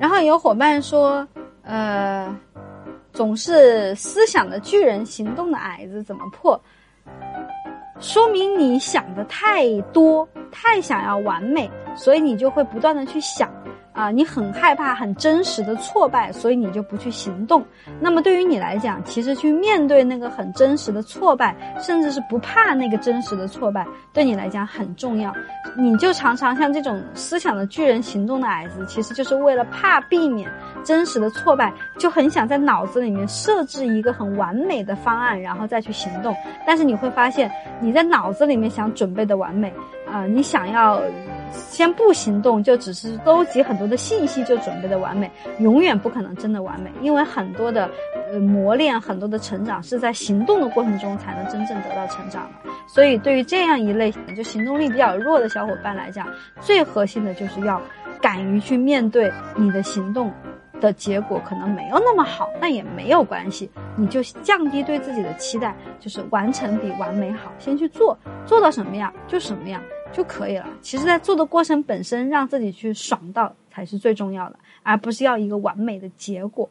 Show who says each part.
Speaker 1: 然后有伙伴说，呃，总是思想的巨人，行动的矮子，怎么破？说明你想的太多，太想要完美，所以你就会不断的去想。啊，你很害怕很真实的挫败，所以你就不去行动。那么对于你来讲，其实去面对那个很真实的挫败，甚至是不怕那个真实的挫败，对你来讲很重要。你就常常像这种思想的巨人、行动的矮子，其实就是为了怕避免真实的挫败，就很想在脑子里面设置一个很完美的方案，然后再去行动。但是你会发现，你在脑子里面想准备的完美，啊，你想要。先不行动，就只是搜集很多的信息就准备的完美，永远不可能真的完美，因为很多的呃磨练，很多的成长是在行动的过程中才能真正得到成长的。所以对于这样一类就行动力比较弱的小伙伴来讲，最核心的就是要敢于去面对你的行动的结果可能没有那么好，那也没有关系，你就降低对自己的期待，就是完成比完美好，先去做，做到什么样就什么样。就可以了。其实，在做的过程本身，让自己去爽到才是最重要的，而不是要一个完美的结果。